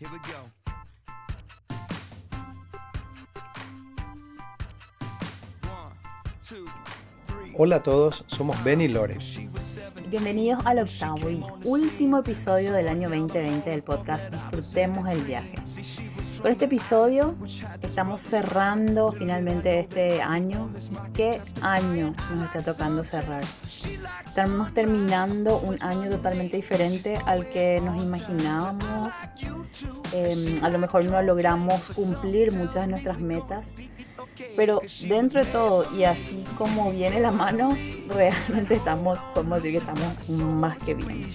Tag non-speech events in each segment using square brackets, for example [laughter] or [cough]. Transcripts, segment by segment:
Here we go. Hola a todos, somos Ben y Lore. Bienvenidos al octavo y último episodio del año 2020 del podcast Disfrutemos el viaje. Con este episodio estamos cerrando finalmente este año. ¿Qué año nos está tocando cerrar? Estamos terminando un año totalmente diferente al que nos imaginábamos. Eh, a lo mejor no logramos cumplir muchas de nuestras metas. Pero dentro de todo y así como viene la mano, [laughs] realmente estamos, podemos decir que estamos más que bien.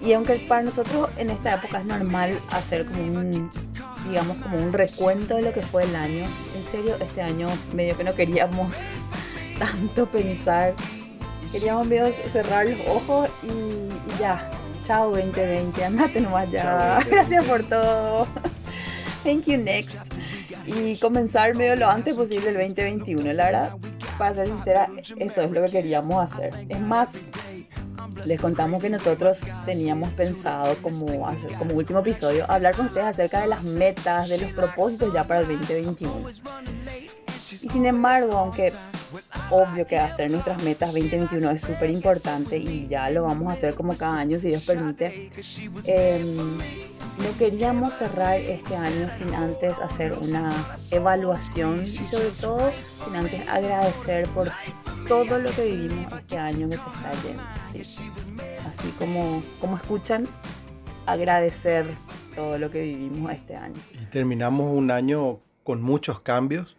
Y aunque para nosotros en esta época es normal hacer como un, digamos, como un recuento de lo que fue el año, en serio, este año medio que no queríamos [laughs] tanto pensar, queríamos medio cerrar los ojos y ya, chao 2020, andate nomás ya, Chao, 2020. gracias por todo, thank you next. Y comenzar medio lo antes posible el 2021, la verdad, para ser sincera, eso es lo que queríamos hacer. Es más, les contamos que nosotros teníamos pensado como, hacer, como último episodio hablar con ustedes acerca de las metas, de los propósitos ya para el 2021. Y sin embargo, aunque obvio que hacer nuestras metas 2021 es súper importante y ya lo vamos a hacer como cada año si Dios permite, eh, no queríamos cerrar este año sin antes hacer una evaluación y sobre todo sin antes agradecer por todo lo que vivimos este año que se está yendo. ¿sí? Así como, como escuchan, agradecer todo lo que vivimos este año. Y terminamos un año con muchos cambios.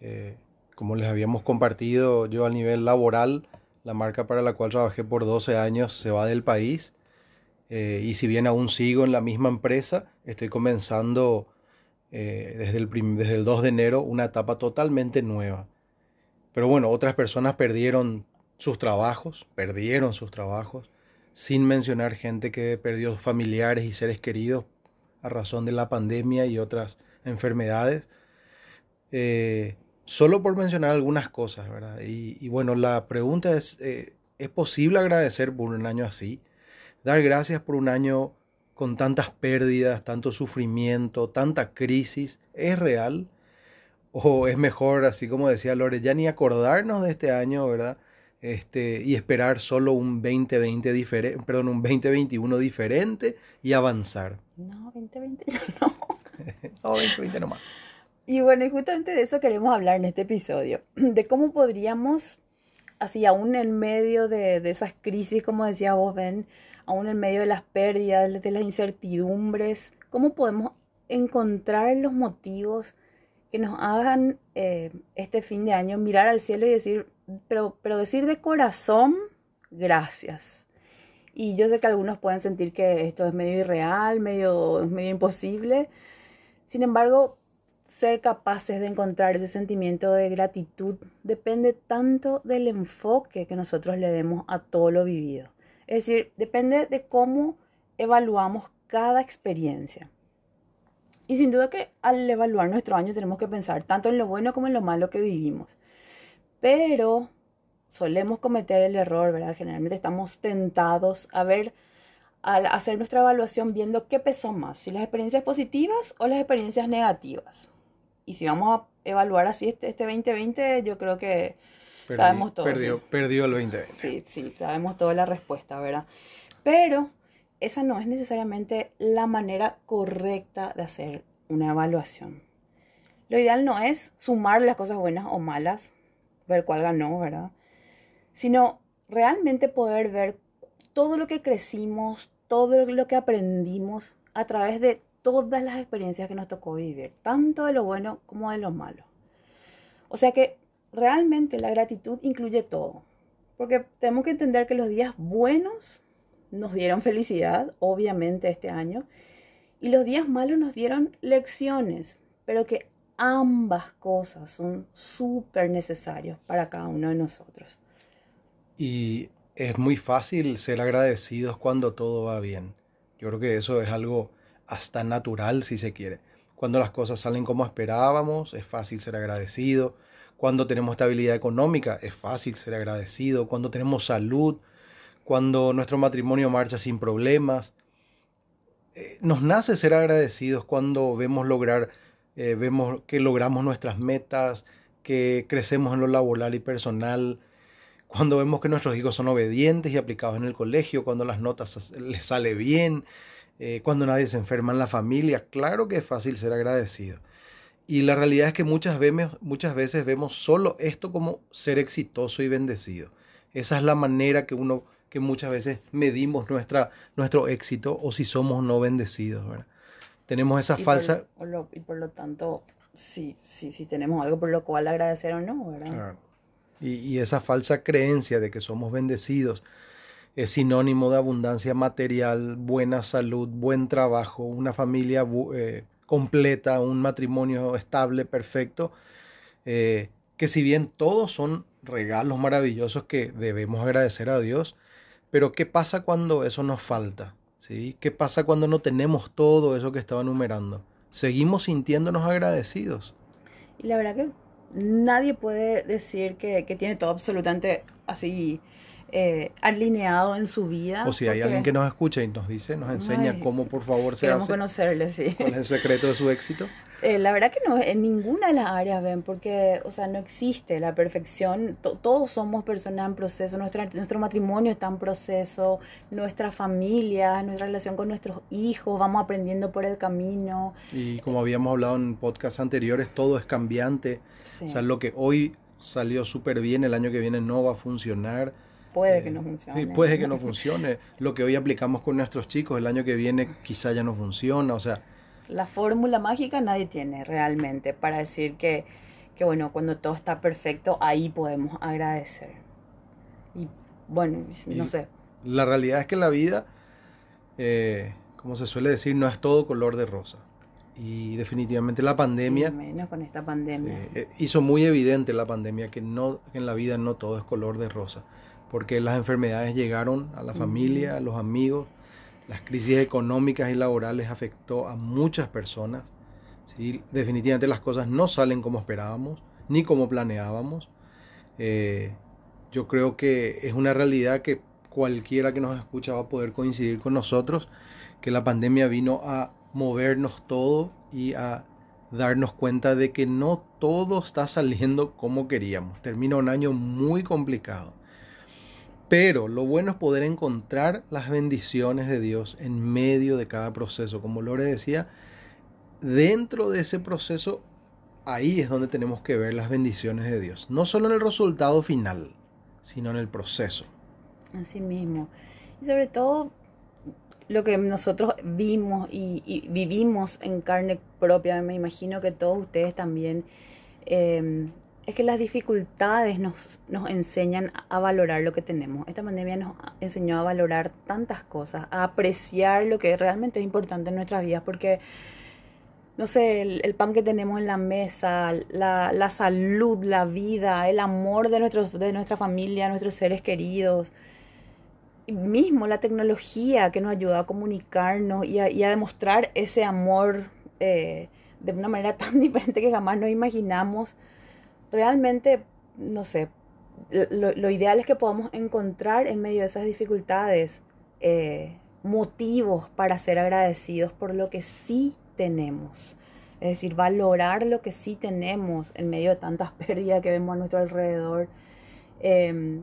Eh, como les habíamos compartido, yo a nivel laboral, la marca para la cual trabajé por 12 años se va del país. Eh, y si bien aún sigo en la misma empresa, estoy comenzando eh, desde, el desde el 2 de enero una etapa totalmente nueva. Pero bueno, otras personas perdieron sus trabajos, perdieron sus trabajos, sin mencionar gente que perdió familiares y seres queridos a razón de la pandemia y otras enfermedades. Eh, solo por mencionar algunas cosas, ¿verdad? Y, y bueno, la pregunta es, eh, ¿es posible agradecer por un año así? Dar gracias por un año con tantas pérdidas, tanto sufrimiento, tanta crisis, ¿es real? ¿O es mejor, así como decía Lore, ya ni acordarnos de este año, ¿verdad? Este, y esperar solo un 2020 diferente, perdón, un 2021 diferente y avanzar. No, 2020 ya [laughs] no. [laughs] No, 2020 nomás. Y bueno, y justamente de eso queremos hablar en este episodio, [clears throat] de cómo podríamos, así aún en medio de, de esas crisis, como decía vos, Ben, aún en medio de las pérdidas, de las incertidumbres, cómo podemos encontrar los motivos que nos hagan eh, este fin de año mirar al cielo y decir, pero, pero decir de corazón, gracias. Y yo sé que algunos pueden sentir que esto es medio irreal, medio, medio imposible. Sin embargo, ser capaces de encontrar ese sentimiento de gratitud depende tanto del enfoque que nosotros le demos a todo lo vivido. Es decir, depende de cómo evaluamos cada experiencia. Y sin duda que al evaluar nuestro año tenemos que pensar tanto en lo bueno como en lo malo que vivimos. Pero solemos cometer el error, ¿verdad? Generalmente estamos tentados a ver, al hacer nuestra evaluación viendo qué pesó más, si las experiencias positivas o las experiencias negativas. Y si vamos a evaluar así este, este 2020, yo creo que Perdi- Sabemos todo, Perdió, sí. perdió el 2020. sí, sí, sabemos toda la respuesta, ¿verdad? Pero esa no es necesariamente la manera correcta de hacer una evaluación. Lo ideal no es sumar las cosas buenas o malas, ver cuál ganó, ¿verdad? Sino realmente poder ver todo lo que crecimos, todo lo que aprendimos a través de todas las experiencias que nos tocó vivir, tanto de lo bueno como de lo malo. O sea que realmente la gratitud incluye todo, porque tenemos que entender que los días buenos nos dieron felicidad, obviamente este año, y los días malos nos dieron lecciones, pero que ambas cosas son súper necesarios para cada uno de nosotros. Y es muy fácil ser agradecidos cuando todo va bien. Yo creo que eso es algo hasta natural, si se quiere. Cuando las cosas salen como esperábamos, es fácil ser agradecido. Cuando tenemos estabilidad económica, es fácil ser agradecido. Cuando tenemos salud, cuando nuestro matrimonio marcha sin problemas, eh, nos nace ser agradecidos cuando vemos lograr, eh, vemos que logramos nuestras metas, que crecemos en lo laboral y personal, cuando vemos que nuestros hijos son obedientes y aplicados en el colegio, cuando las notas les sale bien, eh, cuando nadie se enferma en la familia, claro que es fácil ser agradecido. Y la realidad es que muchas veces, muchas veces vemos solo esto como ser exitoso y bendecido. Esa es la manera que uno, que muchas veces medimos nuestra, nuestro éxito o si somos no bendecidos, ¿verdad? Tenemos esa Y falsa... por lo, y por lo tanto, sí, sí, sí tenemos algo por lo cual agradecer o no, ¿verdad? Claro. Y, y esa falsa creencia de que somos bendecidos es sinónimo de abundancia material, buena salud, buen trabajo, una familia eh, completa, un matrimonio estable, perfecto, eh, que si bien todos son regalos maravillosos que debemos agradecer a Dios, pero ¿qué pasa cuando eso nos falta? ¿Sí? ¿Qué pasa cuando no tenemos todo eso que estaba enumerando? Seguimos sintiéndonos agradecidos. Y la verdad que nadie puede decir que, que tiene todo absolutamente así eh, alineado en su vida. O si hay porque alguien que nos escucha y nos dice, nos enseña Ay, cómo por favor se hace, conocerle, sí. cuál es el secreto de su éxito. [laughs] Eh, la verdad que no, en ninguna de las áreas ven, porque, o sea, no existe la perfección. To- todos somos personas en proceso, nuestra, nuestro matrimonio está en proceso, nuestra familia, nuestra relación con nuestros hijos, vamos aprendiendo por el camino. Y como habíamos hablado en podcasts anteriores, todo es cambiante. Sí, O sea, lo que hoy salió súper bien, el año que viene no va a funcionar. Puede Eh, que no sí, funcione. puede que no funcione. Lo que hoy aplicamos con nuestros chicos, el año que viene quizá ya no funciona. O sea, La fórmula mágica nadie tiene realmente para decir que, que, bueno, cuando todo está perfecto, ahí podemos agradecer. Y bueno, no Y- sé, la realidad es que la vida, eh, como se suele decir, no es todo color de rosa. Y definitivamente la pandemia... menos con esta pandemia. Sí, eh, hizo muy evidente la pandemia que no que en la vida no todo es color de rosa, porque las enfermedades llegaron a la familia, a los amigos, las crisis económicas y laborales afectó a muchas personas. ¿sí? Definitivamente las cosas no salen como esperábamos, ni como planeábamos. Eh, yo creo que es una realidad que cualquiera que nos escucha va a poder coincidir con nosotros, que la pandemia vino a movernos todo y a darnos cuenta de que no todo está saliendo como queríamos. Termina un año muy complicado. Pero lo bueno es poder encontrar las bendiciones de Dios en medio de cada proceso. Como Lore decía, dentro de ese proceso, ahí es donde tenemos que ver las bendiciones de Dios. No solo en el resultado final, sino en el proceso. Así mismo. Y sobre todo lo que nosotros vimos y, vivimos en carne propia, me imagino que todos ustedes también, eh, es que las dificultades nos, nos enseñan a valorar lo que tenemos. Esta pandemia nos enseñó a valorar tantas cosas, a apreciar lo que realmente es importante en nuestras vidas, porque no sé, el, el pan que tenemos en la mesa, la, la salud, la vida, el amor de, nuestros, de nuestra familia, nuestros seres queridos, y mismo la tecnología que nos ayuda a comunicarnos y a, y a demostrar ese amor eh, de una manera [laughs] tan diferente que jamás nos imaginamos. Realmente, no sé, lo, lo ideal es que podamos encontrar en medio de esas dificultades eh, motivos para ser agradecidos por lo que sí tenemos. Es decir, valorar lo que sí tenemos en medio de tantas [laughs] pérdidas que vemos a nuestro alrededor. Eh,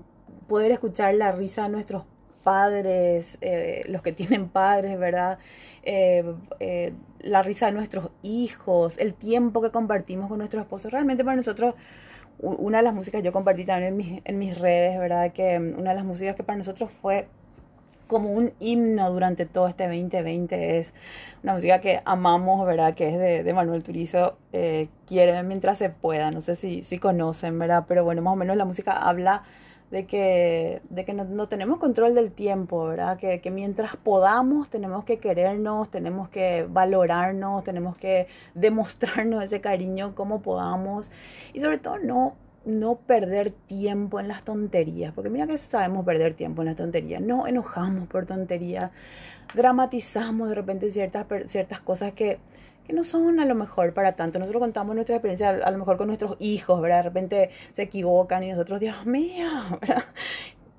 poder escuchar la risa de nuestros padres, eh, los que tienen padres, ¿verdad? Eh, eh, la risa de nuestros hijos, el tiempo que compartimos con nuestros esposos. Realmente para nosotros, una de las músicas yo compartí también en mis, redes, ¿verdad? Que mm, una de las músicas que para nosotros fue como un himno durante todo este 2020 es una música que amamos, ¿verdad? Que es de, de Manuel Turizo, eh, Quiere mientras se pueda, no sé si, si conocen, ¿verdad? Pero bueno, más o menos la música habla de que, de que no, no tenemos control del tiempo, ¿verdad? Que, que mientras podamos tenemos que querernos, tenemos que valorarnos, tenemos que [laughs] demostrarnos ese cariño como podamos y sobre todo no no perder tiempo en las tonterías, porque mira que sabemos perder tiempo en las tonterías, nos enojamos por tonterías, dramatizamos de repente ciertas, ciertas cosas que, que no son a lo mejor para tanto. Nosotros contamos nuestra experiencia a, lo mejor con nuestros hijos, ¿verdad? De repente se equivocan y nosotros, Dios mío, [laughs] ¿verdad?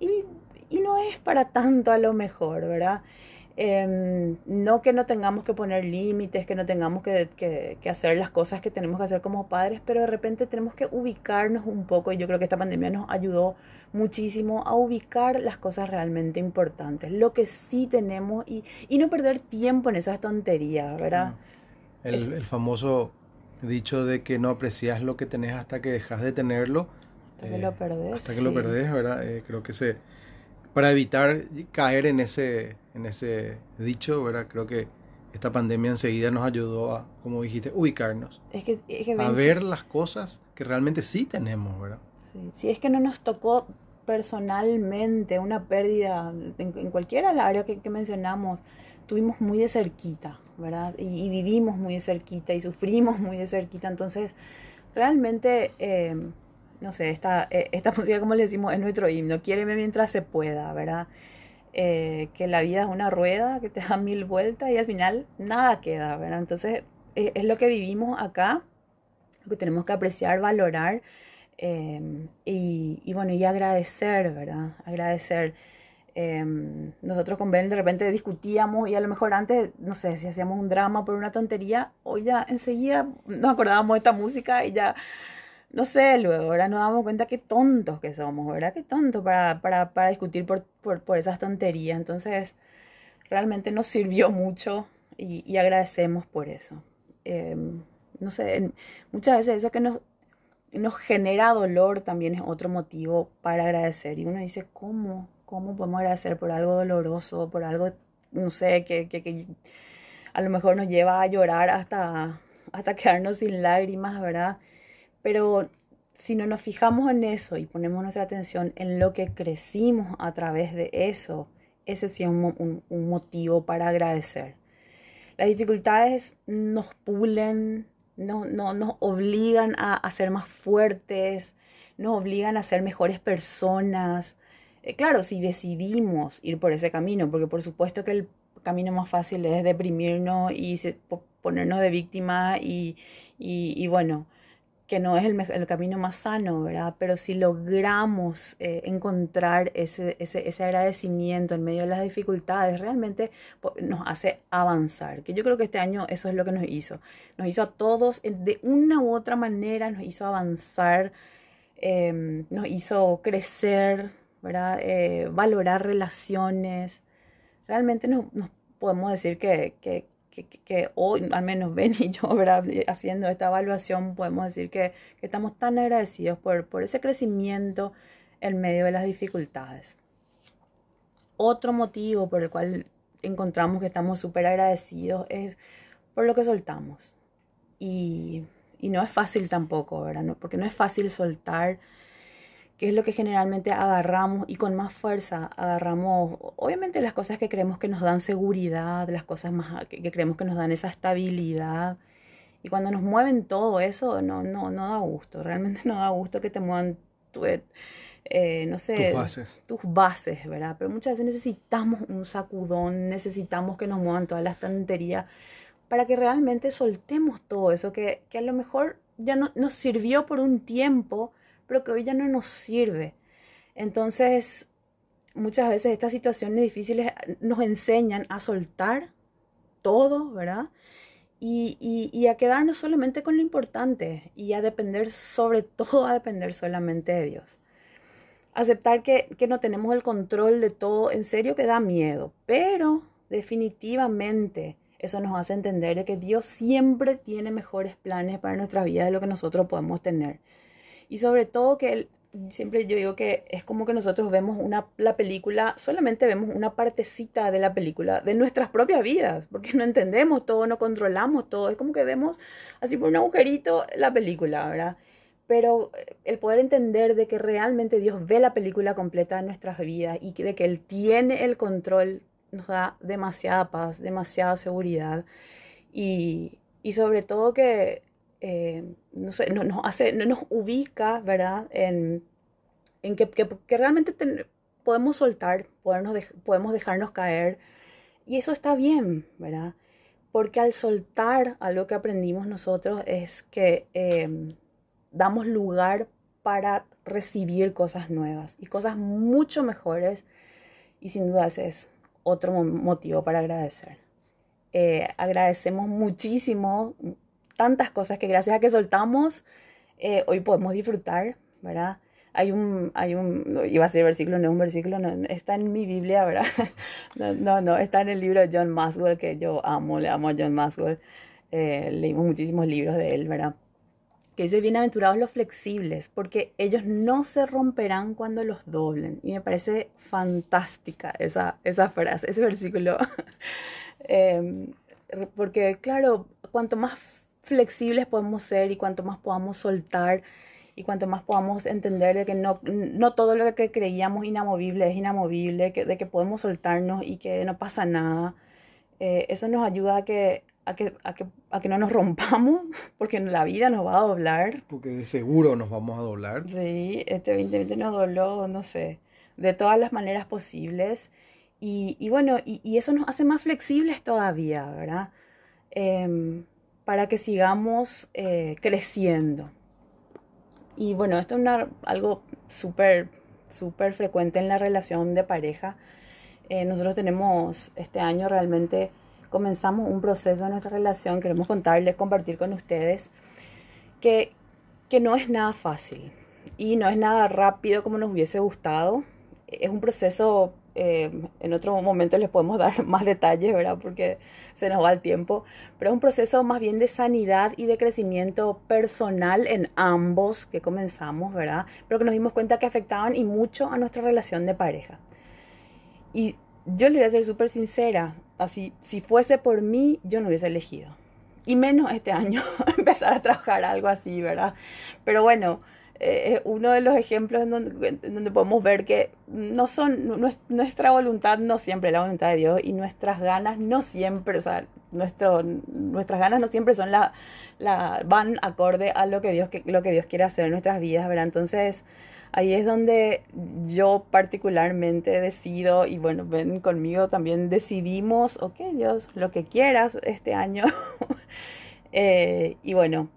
Y, y no es para tanto a lo mejor, ¿verdad? Em, no que no tengamos que poner límites, que no tengamos que- que hacer las cosas que tenemos que hacer como padres, pero de repente tenemos que ubicarnos un poco y yo creo que esta pandemia nos ayudó muchísimo a ubicar las cosas realmente importantes, lo que sí tenemos y, y no perder tiempo en esas tonterías, ¿verdad? El, Es- el famoso dicho de que no aprecias lo que tenés hasta que dejas de tenerlo. Hasta que eh, lo perdés. Hasta que lo sí. perdés, ¿verdad? Eh, creo que se... Para evitar caer en ese, en ese dicho, ¿verdad? Creo que esta pandemia enseguida nos ayudó a, como dijiste, ubicarnos. Es que, es que A ver las cosas que realmente sí tenemos, ¿verdad? Sí, si es que no nos tocó personalmente una pérdida en, en cualquiera de las áreas que, que mencionamos, tuvimos muy de cerquita, Y, vivimos muy de cerquita y sufrimos muy de cerquita. Entonces, realmente, eh, no sé, esta, eh, esta [laughs] música, como le decimos, es nuestro himno. Quiéreme mientras se pueda, ¿verdad? Eh, que la vida es una rueda que te da mil vueltas y al final nada queda, ¿verdad? Entonces, eh, es lo que vivimos acá, lo que tenemos que apreciar, valorar. Eh, y, y, bueno, y agradecer, ¿verdad? Agradecer. Eh, nosotros con Ben de repente discutíamos y a lo mejor antes, no sé, si hacíamos un drama por una tontería, hoy ya enseguida nos acordábamos de esta música y ya, no sé, luego, ¿verdad? Nos damos cuenta qué tontos que somos, ¿verdad? Qué tontos para, para, para discutir por, por, por, esas tonterías. Entonces, realmente nos sirvió mucho y, agradecemos por eso. Eh, no sé, muchas veces eso que nos nos genera dolor también es otro motivo para agradecer. Y uno dice, ¿cómo? ¿Cómo podemos agradecer por algo doloroso, por algo, no sé, que, que, que a lo mejor nos lleva a llorar hasta, hasta [laughs] quedarnos sin lágrimas, ¿verdad? Pero si no nos fijamos en eso y ponemos nuestra atención en lo que crecimos a través de eso, ese sí es un, un, un motivo para agradecer. Las dificultades nos pulen, no, no, nos obligan a, a, ser más fuertes, nos obligan a ser mejores personas. Eh, claro, si decidimos ir por ese camino, porque por supuesto que el camino más fácil es deprimirnos y ponernos de víctima y, y, bueno, que no es el, el, camino más sano, ¿verdad? Pero si logramos eh, encontrar ese, ese, ese, agradecimiento en medio de las dificultades, realmente nos hace avanzar. Que yo creo que este año eso es lo que nos hizo. Nos hizo a todos, de una u otra manera, nos hizo avanzar, eh, nos hizo crecer, ¿verdad? Eh, valorar relaciones. Realmente nos, nos podemos decir que, que, que, hoy, al menos [laughs] Ben y yo, ¿verdad? haciendo esta evaluación, podemos decir que, que estamos tan agradecidos por, por, ese crecimiento en medio de las dificultades. Otro motivo por el cual encontramos que estamos súper agradecidos es por lo que soltamos. Y, y, no es fácil tampoco, ¿verdad? No, porque no es fácil soltar que es lo que generalmente agarramos y con más fuerza agarramos, obviamente las cosas que creemos que nos dan seguridad, las cosas más que, que creemos que nos dan esa estabilidad. Y cuando nos mueven todo eso, no, no, no da gusto, realmente [laughs] no da gusto que te muevan tu, eh, no sé, tus bases. tus bases, ¿verdad? Pero muchas veces necesitamos un sacudón, necesitamos que nos muevan todas las tonterías para que realmente soltemos todo eso que, que a lo mejor ya no, nos sirvió por un tiempo, pero que hoy ya no nos sirve. Entonces, muchas veces estas situaciones difíciles nos enseñan a soltar todo, ¿verdad? Y, y, a quedarnos solamente con lo importante y a depender, sobre [laughs] todo, a depender solamente de Dios. Aceptar que, que no tenemos el control de todo, en serio que da miedo, pero definitivamente eso nos hace entender de que Dios siempre tiene mejores planes para nuestra vida de lo que nosotros podemos tener. Y sobre todo que siempre yo digo que es como que nosotros vemos una, la película, solamente vemos una partecita de la película, de nuestras propias vidas, porque no entendemos todo, no controlamos todo, es como que vemos así por un agujerito la película, ¿verdad? Pero el poder entender de que realmente Dios ve la película completa de nuestras vidas y de que Él tiene el control nos da demasiada paz, demasiada seguridad y, y sobre todo que eh, no sé, no, nos hace, no nos ubica, ¿verdad? En, en que, que, realmente podemos soltar, podemos dejarnos caer. Y eso está bien, ¿verdad? Porque al soltar algo que aprendimos nosotros es que eh, damos lugar para recibir cosas nuevas y cosas mucho mejores. Y sin duda es otro mo- motivo para agradecer. Eh, agradecemos muchísimo tantas cosas que gracias a que soltamos, eh, hoy podemos disfrutar, ¿verdad? Hay un, hay un, iba a ser versículo, no es un versículo, no, está en mi Biblia, ¿verdad? [laughs] No, no, no, está en el libro de John Maxwell, que yo amo, le amo a John Maxwell. Eh, leímos muchísimos libros de él, ¿verdad? Que dice, bienaventurados los flexibles, porque ellos no se romperán cuando los doblen. Y me parece fantástica esa, esa frase, ese versículo. [laughs] Eh, porque, claro, cuanto más flexibles podemos ser y cuanto más podamos soltar y cuanto más podamos entender de que no, no todo lo que creíamos inamovible es inamovible, que, de que podemos soltarnos y que no pasa nada, eh, eso nos ayuda a que, a, que, a, que, a que no nos rompamos, [laughs] porque la vida nos va a doblar. Porque de seguro nos vamos a doblar. Sí, este 2020 nos dobló, no sé, de todas las maneras posibles. Y, y bueno, y, y, eso nos hace más flexibles todavía, ¿verdad? Eh, para que sigamos eh, creciendo. Y bueno, esto es una, algo súper, súper frecuente en la relación de pareja. Eh, nosotros tenemos este año realmente comenzamos un proceso en nuestra relación, queremos contarles, compartir con ustedes, que, que no es nada fácil y no es nada rápido como nos hubiese gustado. Es un proceso eh, en otro momento les podemos dar [laughs] más detalles, ¿verdad? Porque se nos va el tiempo. Pero es un proceso más bien de sanidad y de crecimiento personal en ambos que comenzamos, ¿verdad? Pero que nos dimos cuenta que afectaban y mucho a nuestra relación de pareja. Y yo le voy a ser súper sincera, así, si fuese por mí, yo no hubiese elegido. Y menos este año [laughs] empezar a trabajar algo así, ¿verdad? Pero bueno, eh, uno de los ejemplos en donde, podemos ver que no son nuestra voluntad no siempre es la voluntad de Dios y nuestras ganas no siempre, o sea, nuestras ganas no siempre son la, van acorde a lo que Dios lo que Dios quiere hacer en nuestras vidas, ¿verdad? Entonces, ahí es donde yo particularmente decido y bueno, ven conmigo también decidimos, ok, Dios, lo que quieras este año. [laughs] eh, y bueno,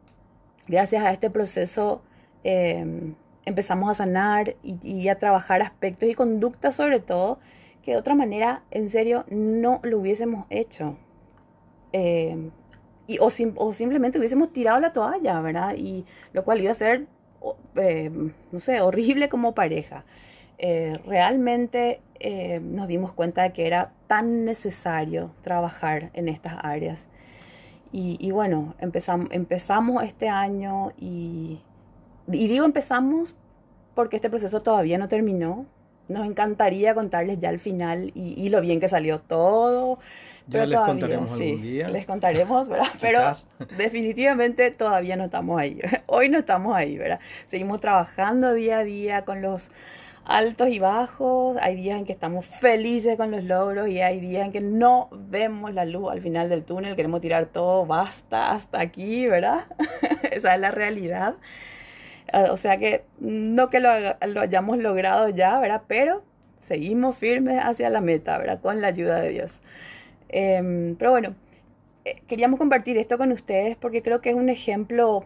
gracias a este proceso eh, empezamos a sanar y, a trabajar aspectos y conductas sobre todo que de otra manera, en serio, no lo hubiésemos hecho. Eh, y, o, sim, o, simplemente hubiésemos tirado la toalla, ¿verdad? Y lo cual iba a ser, eh, no sé, horrible como pareja. Eh, realmente nos dimos cuenta de que era tan necesario trabajar en estas áreas. Y, bueno, empezamos, empezamos este año y, y digo empezamos porque este proceso todavía no terminó. Nos encantaría contarles ya al final y, y lo bien que salió todo. Ya pero les todavía, contaremos sí, algún día. Les contaremos, ¿verdad? [laughs] Pero [laughs] definitivamente todavía no estamos ahí. [laughs] Hoy no estamos ahí, ¿verdad? Seguimos trabajando día a día con los altos y bajos. Hay días en que estamos felices con los logros y hay días en que no vemos la luz al final del túnel. Queremos tirar todo, basta, hasta aquí, ¿verdad? Esa es la realidad. O sea que no que lo, hayamos logrado ya, ¿verdad? Pero seguimos firmes hacia la meta, ¿verdad? Con la ayuda de Dios. Eh, pero bueno, eh, queríamos compartir esto con ustedes porque creo que es un ejemplo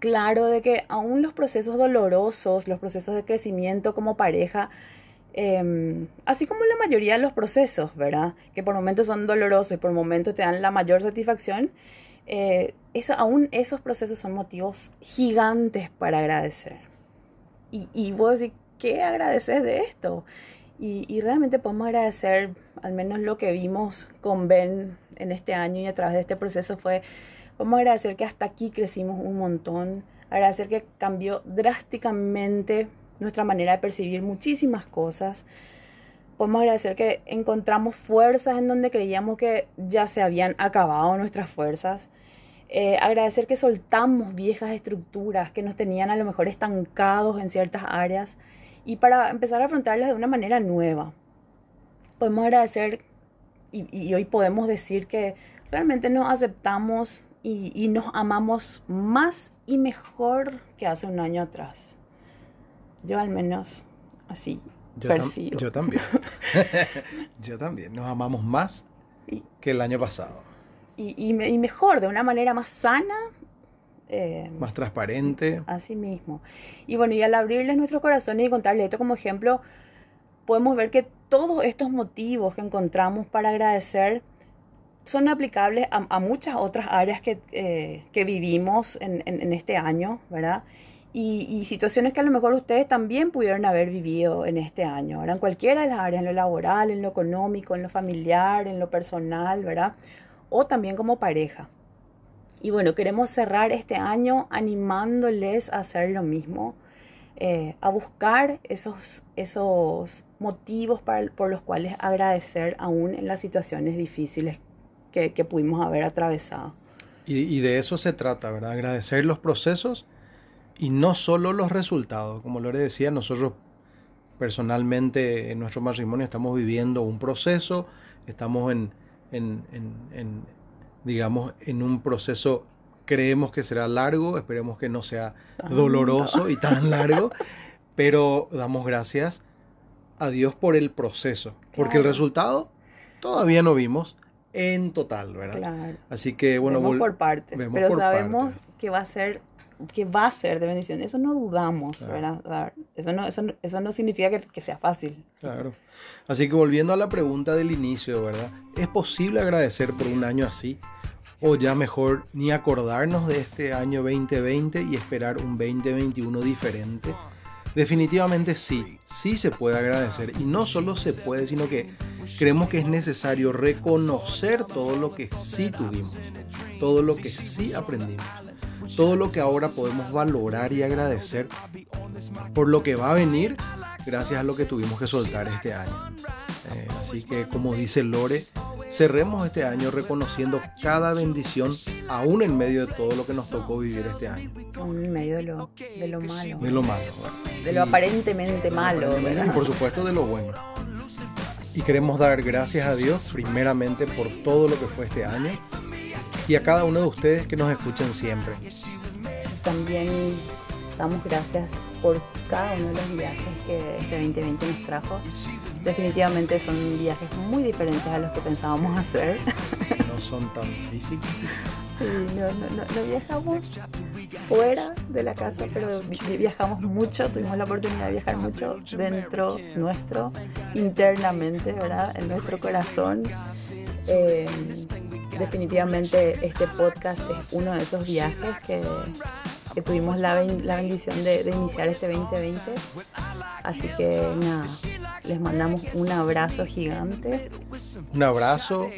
claro de que aún los procesos dolorosos, los procesos de crecimiento como pareja, eh, así como la mayoría de los procesos, ¿verdad? Que por momentos son dolorosos y por momentos te dan la mayor satisfacción, eh, eso, aún esos procesos son motivos gigantes para agradecer. Y, y vos decís, ¿qué agradeces de esto? Y, y, realmente podemos agradecer, al menos lo que vimos con Ben en este año y a través de este proceso fue, podemos agradecer que hasta aquí crecimos un montón, agradecer que cambió drásticamente nuestra manera de percibir muchísimas cosas. Podemos agradecer que encontramos fuerzas en donde creíamos que ya se habían acabado nuestras fuerzas. Eh, agradecer que soltamos viejas estructuras que nos tenían a lo mejor estancados en ciertas áreas y para empezar a afrontarlas de una manera nueva. Podemos agradecer y, y hoy podemos decir que realmente nos aceptamos y, y, nos amamos más y mejor que hace un año atrás. Yo al menos así yo. Tam yo también. [laughs] [laughs] yo también. Nos amamos más que el año pasado. Y, y, y mejor, de una manera más sana, eh, más transparente. Así mismo. Y bueno, y al abrirles nuestro corazón y contarles esto como ejemplo, podemos ver que todos estos motivos que encontramos para agradecer son aplicables a, a muchas otras áreas que, eh, que vivimos en, en, en, este año, ¿verdad? Y, y, situaciones que a lo mejor ustedes también pudieron haber vivido en este año, ¿verdad? En cualquiera de las áreas, en lo laboral, en lo económico, en lo familiar, en lo personal, ¿verdad? O también como pareja. Y bueno, queremos cerrar este año animándoles a hacer lo mismo, eh, a buscar esos, esos motivos para, por los cuales agradecer aún en las situaciones difíciles que, pudimos haber atravesado. Y, y, de eso se trata, ¿verdad? Agradecer los procesos y no solo los resultados. Como Lore decía, nosotros personalmente en nuestro matrimonio estamos viviendo un proceso, estamos en, en, en, en digamos, en un proceso creemos que será largo, esperemos que no sea doloroso y tan largo, pero damos gracias a Dios por el proceso, porque el resultado todavía no vimos en total, ¿verdad? Claro. Así que bueno, vemos por parte, vemos pero por sabemos parte. que va a ser que va a ser de bendición, eso no dudamos, claro. ¿verdad? Eso no, eso, eso no significa que, que sea fácil. Claro. Así que volviendo a la pregunta del inicio, ¿verdad? ¿Es posible agradecer por un año así? o ya mejor ni acordarnos de este año 2020 y esperar un 2021 diferente? Definitivamente sí, sí se puede agradecer y no solo se puede, sino que creemos que es necesario reconocer todo lo que sí tuvimos, todo lo que sí aprendimos, todo lo que ahora podemos valorar y agradecer por lo que va a venir gracias a lo que tuvimos que soltar este año. Eh, así que como dice Lore, cerremos este año reconociendo cada bendición, aún en medio de todo lo que nos tocó vivir este año. Aún en medio de lo, de lo malo. De lo malo. De lo aparentemente malo. ¿Verdad? Y por supuesto de lo bueno. Y queremos dar gracias a Dios primeramente por todo lo que fue este año y a cada uno de ustedes que nos escuchan siempre. También damos gracias por cada uno de los viajes que este 2020 nos trajo. Definitivamente son viajes muy diferentes a los que pensábamos hacer. No son tan físicos. Sí, no, no, no, viajamos fuera de la casa, pero viajamos mucho, tuvimos la oportunidad de viajar mucho dentro nuestro, internamente, ¿verdad? En nuestro corazón. Eh, definitivamente este podcast es uno de esos viajes que, que tuvimos la, la bendición de, de, iniciar este 2020. Así que nada, les mandamos un abrazo gigante. Un abrazo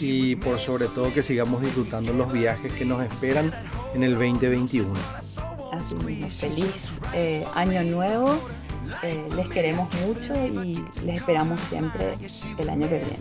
y por sobre todo que sigamos disfrutando los viajes que nos esperan en el 2021. Así mismo, feliz eh, año nuevo. Eh, les queremos mucho y les esperamos siempre el año que viene.